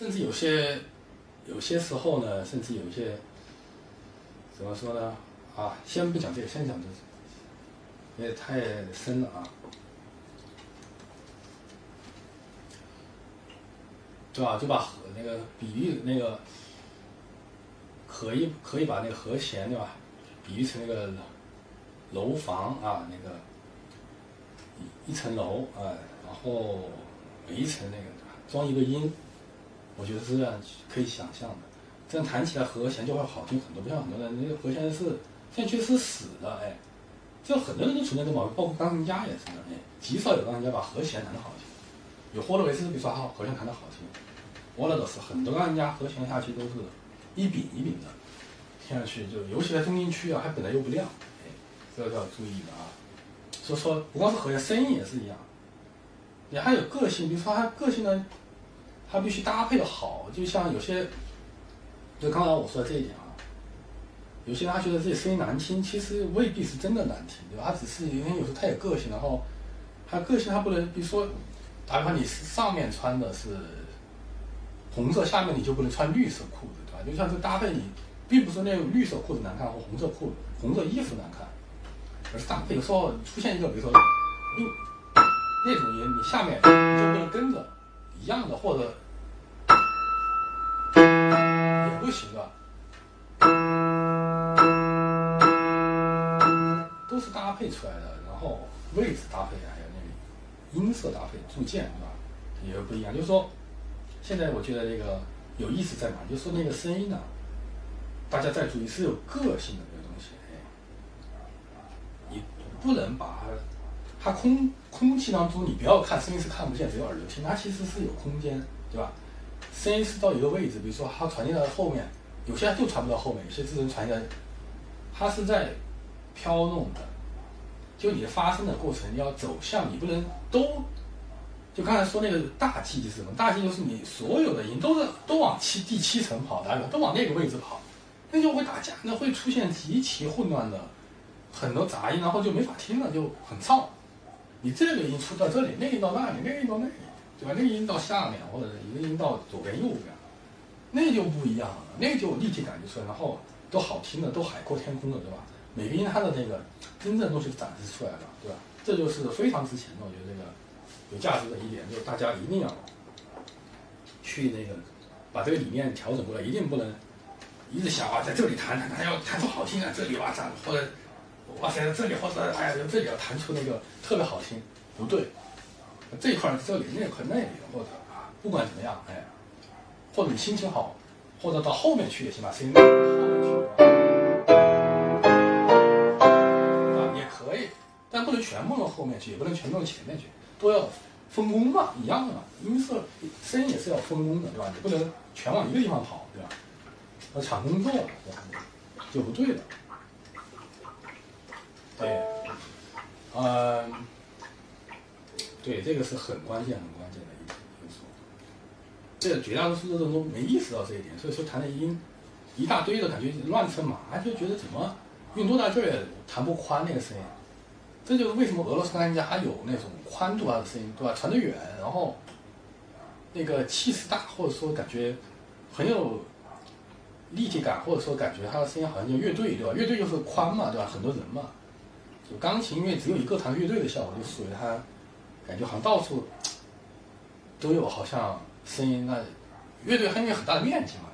甚至有些有些时候呢，甚至有一些怎么说呢？啊，先不讲这个，先讲这个，因为太深了啊。对吧？就把和那个比喻那个，可以可以把那个和弦对吧，比喻成那个楼房啊，那个一一层楼啊，然后每一层那个装一个音，我觉得是这样可以想象的。这样弹起来和弦就会好听很多，不像很多人那个和弦是现在确实是死的，哎，这很多人都存在这毛病，包括钢琴家也是的，哎，极少有钢琴家把和弦弹得好听。有霍洛维斯，比如说好和弦弹得好听，我那都是很多钢琴家和弦下去都是一饼一饼的，听上去就尤其在中音区啊，还本来又不亮，哎，这个要注意的啊。所以说不光是和弦，声音也是一样，你还有个性，比如说他个性呢，他必须搭配的好，就像有些。就刚才我说的这一点啊，有些人他觉得自己声音难听，其实未必是真的难听，对吧？他只是因为有时候他有个性，然后他个性他不能，比如说，打比方你是上面穿的是红色，下面你就不能穿绿色裤子，对吧？就像这搭配，你并不是那种绿色裤子难看或红色裤子、红色衣服难看，而是搭配有时候出现一个，比如说，嗯那种音你下面就不能跟着一样的，或者。不行的，都是搭配出来的，然后位置搭配还有那个音色搭配、铸件，对吧？也不一样。就是说，现在我觉得那个有意思在哪？就是说那个声音呢，大家再注意是有个性的这个东西。哎你不能把它它空空气当中，你不要看声音是看不见，只有耳朵听，它其实是有空间，对吧？声音是到一个位置，比如说它传递到后面，有些就传不到后面，有些只能传递，它是在飘弄的。就你的发声的过程要走向，你不能都，就刚才说那个大气是什么？大气就是你所有的音都是都往七第七层跑，的？都往那个位置跑，那就会打架，那会出现极其混乱的很多杂音，然后就没法听了，就很噪。你这个音出到这里，那个音到那里，那个音到那里。对吧？那个音到下面，或者一个音到左边、右边，那就不一样了，那就立体感就出来，然后都好听的，都海阔天空的，对吧？每个音它的那个真正东西展示出来了，对吧？这就是非常值钱的，我觉得这个有价值的一点，就是大家一定要去那个把这个理念调整过来，一定不能一直想啊，在这里弹弹弹要弹出好听啊，这里哇咋或者哇塞这里或者哎呀这里要弹出那个特别好听，不对。这一块这里，那块那里，或者啊，不管怎么样，哎，或者你心情好，或者到后面去也行吧，声音到后面去啊，也可以，但不能全部到后面去，也不能全弄到前面去，都要分工嘛，一样的嘛，音色声音也是要分工的，对吧？你不能全往一个地方跑，对吧？要抢工作，对吧？就不对了，对，嗯。对，这个是很关键、很关键的一因素。这绝大多数人都没意识到这一点，所以说弹的音一大堆的感觉乱成麻，就觉得怎么用多大劲也弹不宽那个声音。这就是为什么俄罗斯钢琴家有那种宽度啊的声音，对吧？传得远，然后那个气势大，或者说感觉很有立体感，或者说感觉他的声音好像就乐队，对吧？乐队就是宽嘛，对吧？很多人嘛，就钢琴因为只有一个弹乐队的效果，就属于他。感觉好像到处都有，好像声音那乐队还有很大的面积嘛。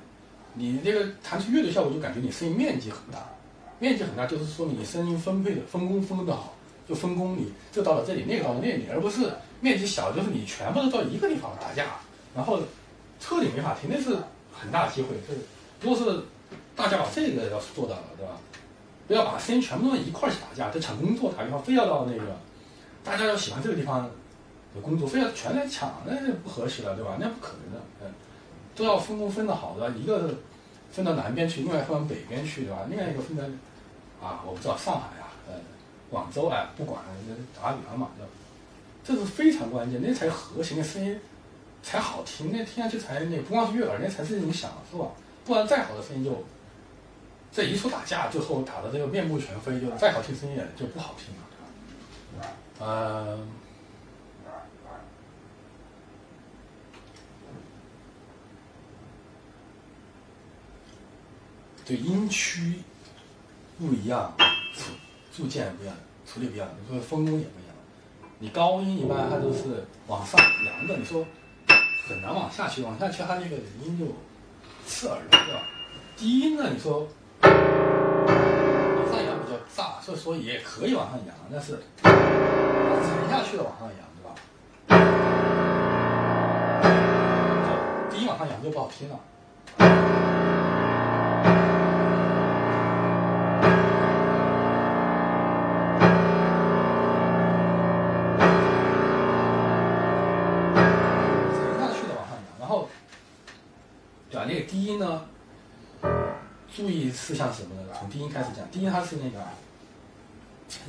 你这个弹出乐队效果，就感觉你声音面积很大，面积很大就是说明你声音分配的分工分的好，就分工你这到了这里，那个到了那里，而不是面积小，就是你全部都到一个地方打架，然后彻底没法听，那是很大的机会。就是如果是大家把这个要是做到了，对吧？不要把声音全部都一块儿去打架，这抢工作打比方非要到那个，大家要喜欢这个地方。工作非要全来抢，那就不和谐了，对吧？那不可能的，嗯，都要分工分的好的，一个分到南边去，另外分到北边去，对吧？另外一个分到啊，我不知道上海啊，呃，广州啊，不管，打比方嘛，这是非常关键，那才和谐，那声音才好听，那听上去才那不光是悦耳，那才是一种享受啊！不然再好的声音就这一处打架，最后打的这个面目全非，就再好听声音也就不好听了，对吧？嗯。对音区不一样，处铸件不一样，处理不一样，你说分工也不一样。你高音一般它都是往上扬的，你说很难往下去，往下去它那个音就刺耳了，对吧？低音呢，你说往上扬比较炸，所以说也可以往上扬，但是沉下去的往上扬，对吧？低音往上扬就不好听了。那个低音呢？注意事项是什么呢？从低音开始讲，低音它是那个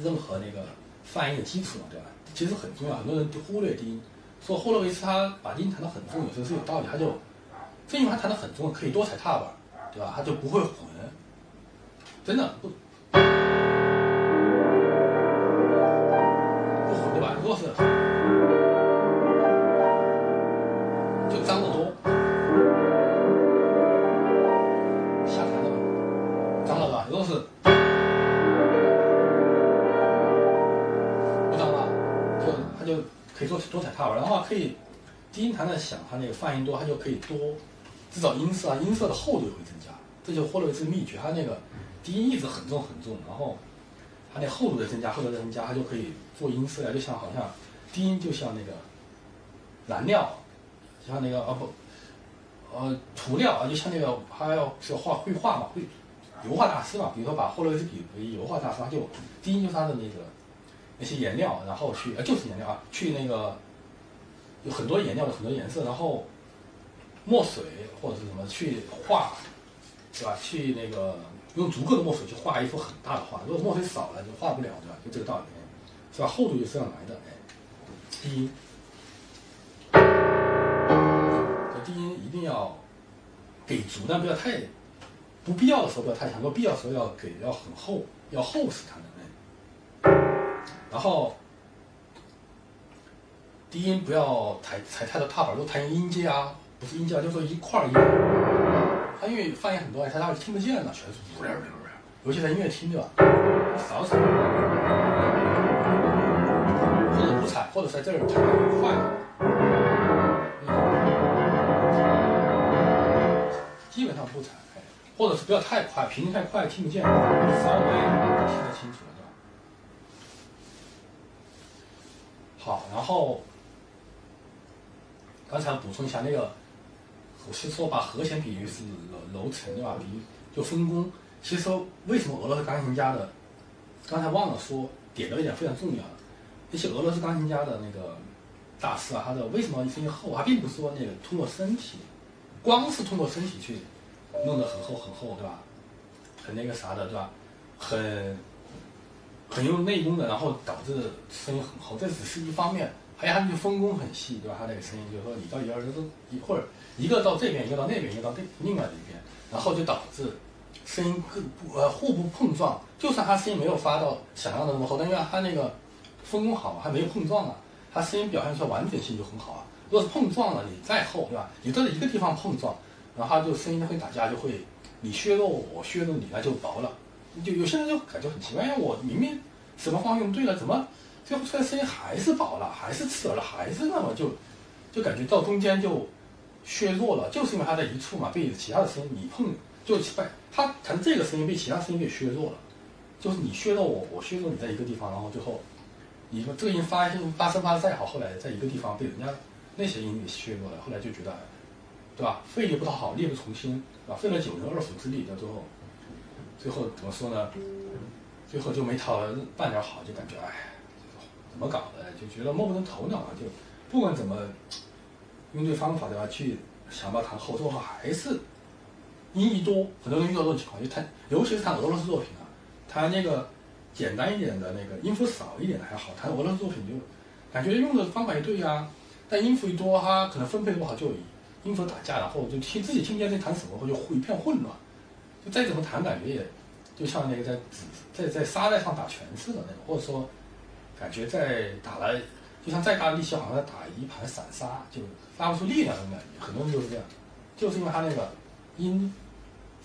任何那个泛音的基础嘛，对吧？其实很重要，很多人忽略低音，说霍洛维茨他把低音弹得很重，有时候是有道理，他就正因为他弹得很重，可以多踩踏板，对吧？他就不会混，真的不可以多多踩踏板，然后可以低音弹的响，它那个泛音多，它就可以多制造音色啊，音色的厚度也会增加，这就霍洛维兹秘诀，它那个低音一直很重很重，然后它那厚度的增加，厚度的增加，它就可以做音色呀，就像好像低音就像那个燃料，像那个啊不呃涂料啊，就像那个它要是画绘画嘛，绘。油画大师嘛，比如说把霍洛维兹比为油画大师，他就低音就是他的那个那些颜料，然后去呃就是颜料啊，去那个有很多颜料的很多颜色，然后墨水或者是什么去画，对吧？去那个用足够的墨水去画一幅很大的画，如果墨水少了就画不了，对吧？就这个道理，是吧？厚度就是这样来的，哎，低音，这低音一定要给足，但不要太。不必要的时候不要太强，如果必要的时候要给要很厚，要厚实它的。然后低音不要踩踩太多踏板，如果弹音阶啊，不是音阶啊，就说一块音，它因为泛音很多，它它是听不见的，全是呜呜呜尤其在音乐厅对吧？少踩，或者不踩，或者在这儿踩快，基本上不踩。或者是不要太快，频率太快听不见，稍微听得清楚了，对吧？好，然后刚才补充一下那个，我是说把和弦比喻是楼楼层，对吧？比喻就分工。其实为什么俄罗斯钢琴家的，刚才忘了说点到一点非常重要的，那些俄罗斯钢琴家的那个大师啊，他的为什么声音厚？他并不是说那个通过身体，光是通过身体去。弄得很厚很厚，对吧？很那个啥的，对吧？很很用内功的，然后导致声音很厚，这只是一方面。还有他们就分工很细，对吧？他那个声音就是说，你到一二三四，一会儿一个到这边，一个到那边，一个到另另外的一边，然后就导致声音各不呃互不碰撞。就算他声音没有发到想象的那么厚，但因为他那个分工好，还没有碰撞啊，他声音表现出来完整性就很好啊。如果是碰撞了，你再厚，对吧？你都在一个地方碰撞。然后他就声音会打架，就会你削弱我，我削弱你，那就薄了。就有些人就感觉很奇怪，因为我明明什么方用对了，怎么最后出来声音还是薄了，还是刺耳了，还是那么就就感觉到中间就削弱了，就是因为他在一处嘛，被其他的声音你碰就被他弹这个声音被其他声音给削弱了，就是你削弱我，我削弱你在一个地方，然后最后你说这个音发发声发的再好，后来在一个地方被人家那些音给削弱了，后来就觉得。对吧？费力不讨好，力不从心，啊，费了九牛二虎之力，到最后，最后怎么说呢？最后就没讨半点好，就感觉哎，怎么搞的？就觉得摸不着头脑啊！就不管怎么用对方法，的话？去想办法弹后，最后还是音一多，很多人遇到这种情况，就弹，尤其是弹俄罗斯作品啊，弹那个简单一点的那个音符少一点的还好，弹俄罗斯作品就感觉用的方法也对呀，但音符一多，哈可能分配不好就。音符打架，然后就听自己听不见在弹什么，或就一片混乱。就再怎么弹，感觉也就像那个在纸在在沙袋上打拳似的那种，或者说感觉在打了，就像再大的力气，好像在打一盘散沙，就发不出力量那种感觉。很多人就是这样，就是因为他那个音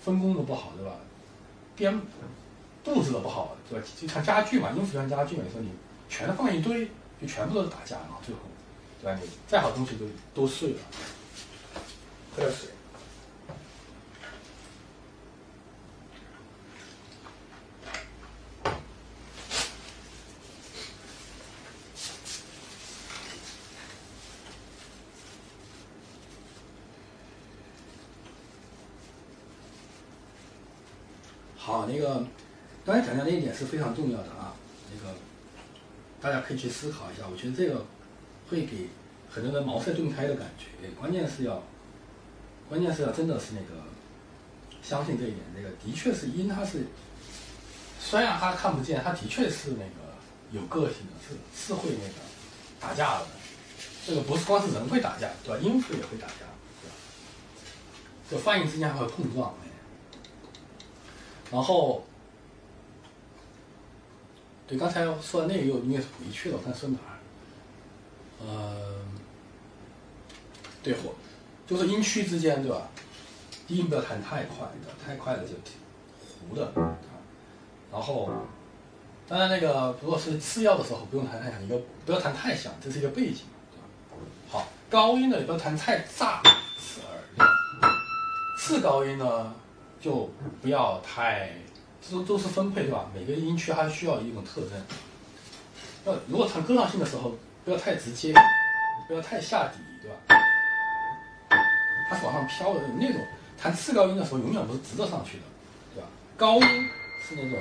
分工的不好，对吧？编布置的不好，对吧？就像家具嘛，音符像家具嘛，你说你全放一堆，就全部都是打架，然后最后，对吧？你再好东西都都碎了。喝点水。好，那个刚才讲的那一点是非常重要的啊，那个大家可以去思考一下。我觉得这个会给很多人茅塞顿开的感觉。关键是要，关键是要真的是那个相信这一点。这个的确是音，它是虽然它看不见，它的确是那个有个性的，是是会那个打架的。这个不是光是人会打架，对吧？音符也会打架，对吧？就泛音之间还会碰撞。然后，对刚才说的那个又应该是回去了，我看说哪儿？呃，对，或就是音区之间，对吧？低音不要弹太快，太快了就糊的。然后，当然那个如果是次要的时候，不用弹太响，一个不要弹太响，这是一个背景，好，高音呢也不要弹太炸，刺耳。次高音呢？就不要太，都都是分配对吧？每个音区它需要一种特征。那如果弹歌唱性的时候，不要太直接，不要太下底，对吧？它是往上飘的那种。弹次高音的时候，永远不是直着上去的，对吧？高音是那种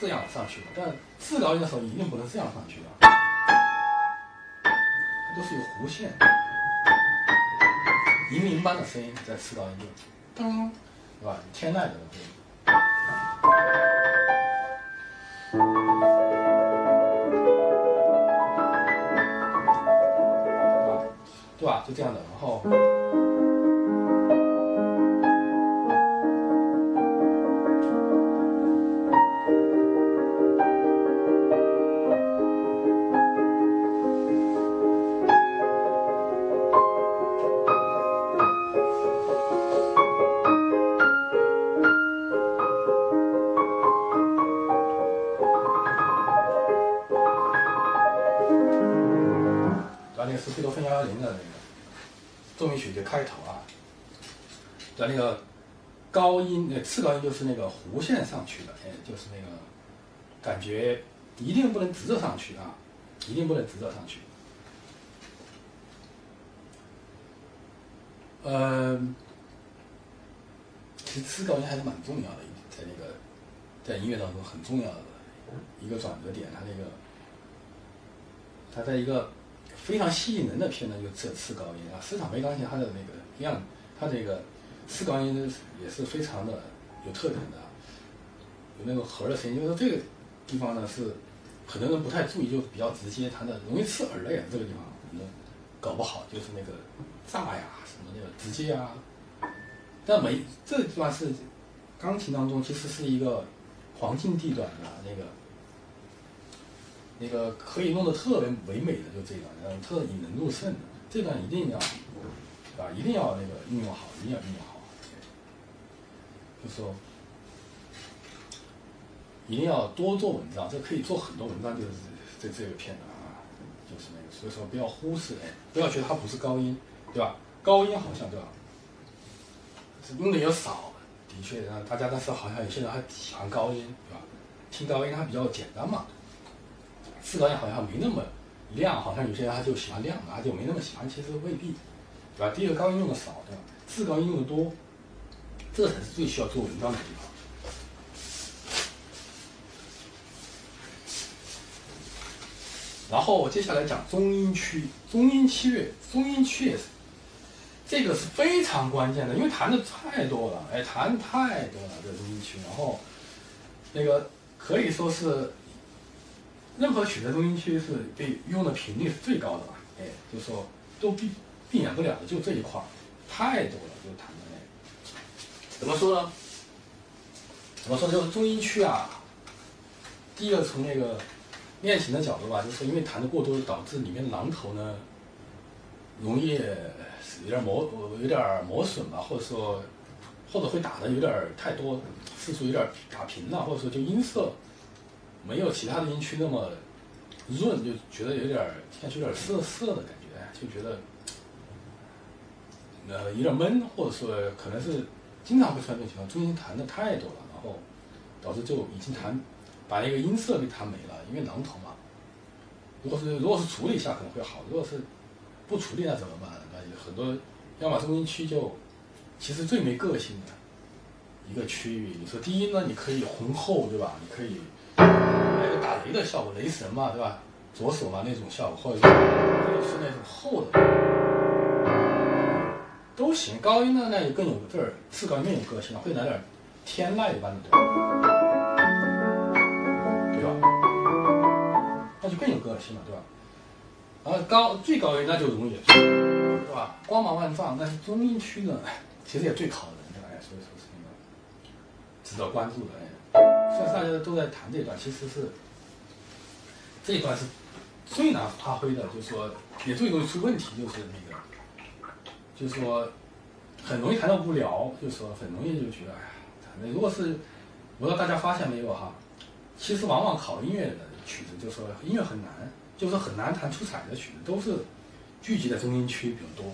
这样上去的，但次高音的时候一定不能这样上去的，它都是有弧线，银铃般的声音在次高音就噔。是吧？天籁的东西，对吧？对吧？就这样的，然后。开头啊，在那个高音，那次高音就是那个弧线上去的，哎，就是那个感觉一定不能直着上去啊，一定不能直着上去。嗯，其实次高音还是蛮重要的，在那个在音乐当中很重要的一个转折点，它那个它在一个。非常吸引人的片段就是次高音啊，市场没钢琴它的那个样，它这个次高音也是非常的有特点的，有那种核的声音。就是这个地方呢是很多人不太注意，就比较直接，弹的容易刺耳的呀。这个地方可能搞不好就是那个炸呀什么那个直接啊。但没这个地方是钢琴当中其实是一个黄金地段的那个。那个可以弄得特别唯美的，就这段，嗯特引人入胜的，这段一定要，啊，一定要那个运用好，一定要运用好，就说一定要多做文章，这可以做很多文章，就是这这个片段啊，就是那个，所以说不要忽视，哎，不要觉得它不是高音，对吧？高音好像对吧？用的也少，的确，大家但是好像有些人还喜欢高音，对吧？听高音它比较简单嘛。次高音好像没那么亮，好像有些人他就喜欢亮的，他就没那么喜欢，其实未必，对吧？第一个高音用的少，对吧？次高音用的多，这才是最需要做文章的地方。然后接下来讲中音区，中音区，中音区也是，这个是非常关键的，因为弹的太多了，哎，弹太多了这中音区，然后那个可以说是。任何曲子中音区是被用的频率是最高的吧？哎，就说都避避免不了的，就这一块儿太多了，就弹的那怎么说呢？怎么说就是中音区啊？第一个从那个练琴的角度吧，就是因为弹的过多，导致里面的榔头呢容易有点磨有点磨损吧，或者说或者会打的有点太多，次数有点打平了，或者说就音色没有其他的音区那么润，就觉得有点儿听上去有点涩涩的感觉，就觉得呃有点闷，或者说可能是经常会出现这种情况，中音弹的太多了，然后导致就已经弹把那个音色给弹没了，因为榔头嘛。如果是如果是处理一下可能会好，如果是不处理那怎么办？那有很多要么中音区就其实最没个性的一个区域。你说低音呢，你可以浑厚，对吧？你可以来个打雷的效果，雷神嘛，对吧？左手嘛那种效果，或者是或者是那种厚的都行。高音呢，那就更有这儿次高音更有个性了，会来点天籁般的，对吧？那就更有个性了，对吧？然后高最高音那就容易，对吧？光芒万丈，但是中音区呢，其实也最考人的，哎，所以说是那个值得关注的。现在大家都在谈这段，其实是这一段是最难发挥的，就是说也最容易出问题，就是那个，就是说很容易谈到无聊，就是说很容易就觉得，哎呀，谈的如果是我不知道大家发现没有哈，其实往往考音乐的曲子，就是说音乐很难。就是说很难弹出彩的曲子，都是聚集在中音区比较多，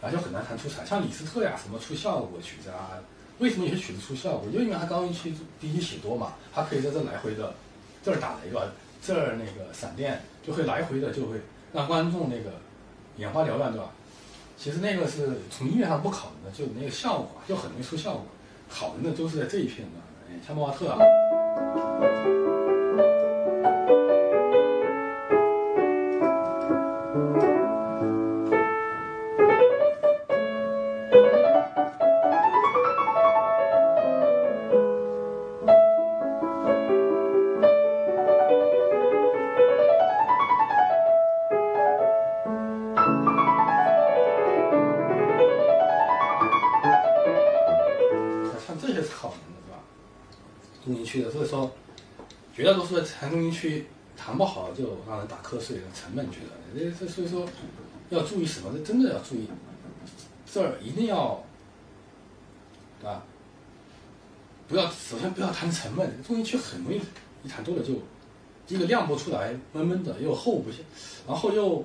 啊，就很难弹出彩。像李斯特呀，什么出效果曲子啊，为什么有些曲子出效果？就因为它高音区第一写多嘛，它可以在这来回的，这儿打雷吧，这儿那个闪电就会来回的，就会让观众那个眼花缭乱，对吧？其实那个是从音乐上不考虑的，就那个效果就很容易出效果。考虑的都是在这一片的，像莫瓦特啊。大多数弹中心区弹不好，就让人打瞌睡，沉闷觉得。这这所以说要注意什么？这真的要注意，这儿一定要，对吧？不要首先不要弹沉闷，中心区很容易一弹多了就一个亮不出来，闷闷的又厚不下，然后又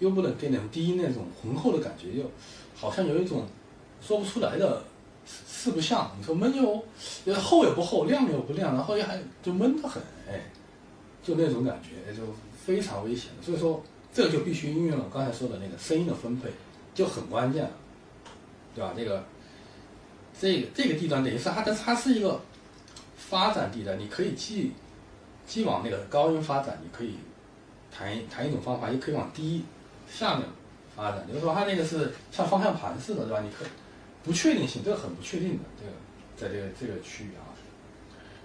又不能给那种低音那种浑厚的感觉，又好像有一种说不出来的。四不像，你说闷又，厚也不厚，亮又不亮，然后又还就闷得很，哎，就那种感觉，就非常危险。所以说，这个就必须运用了刚才说的那个声音的分配，就很关键了，对吧？这个，这个这个地段等于是它，但是它是一个发展地带，你可以既既往那个高音发展，你可以弹弹一种方法，也可以往低下面发展。比如说它那个是像方向盘似的，对吧？你可以。不确定性，这个很不确定的，这个在这个这个区域啊，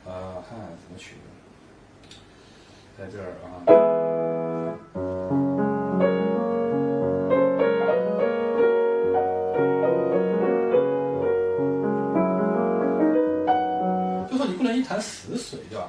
呃，看看怎么取，在这儿啊，就说你不能一潭死水，对吧？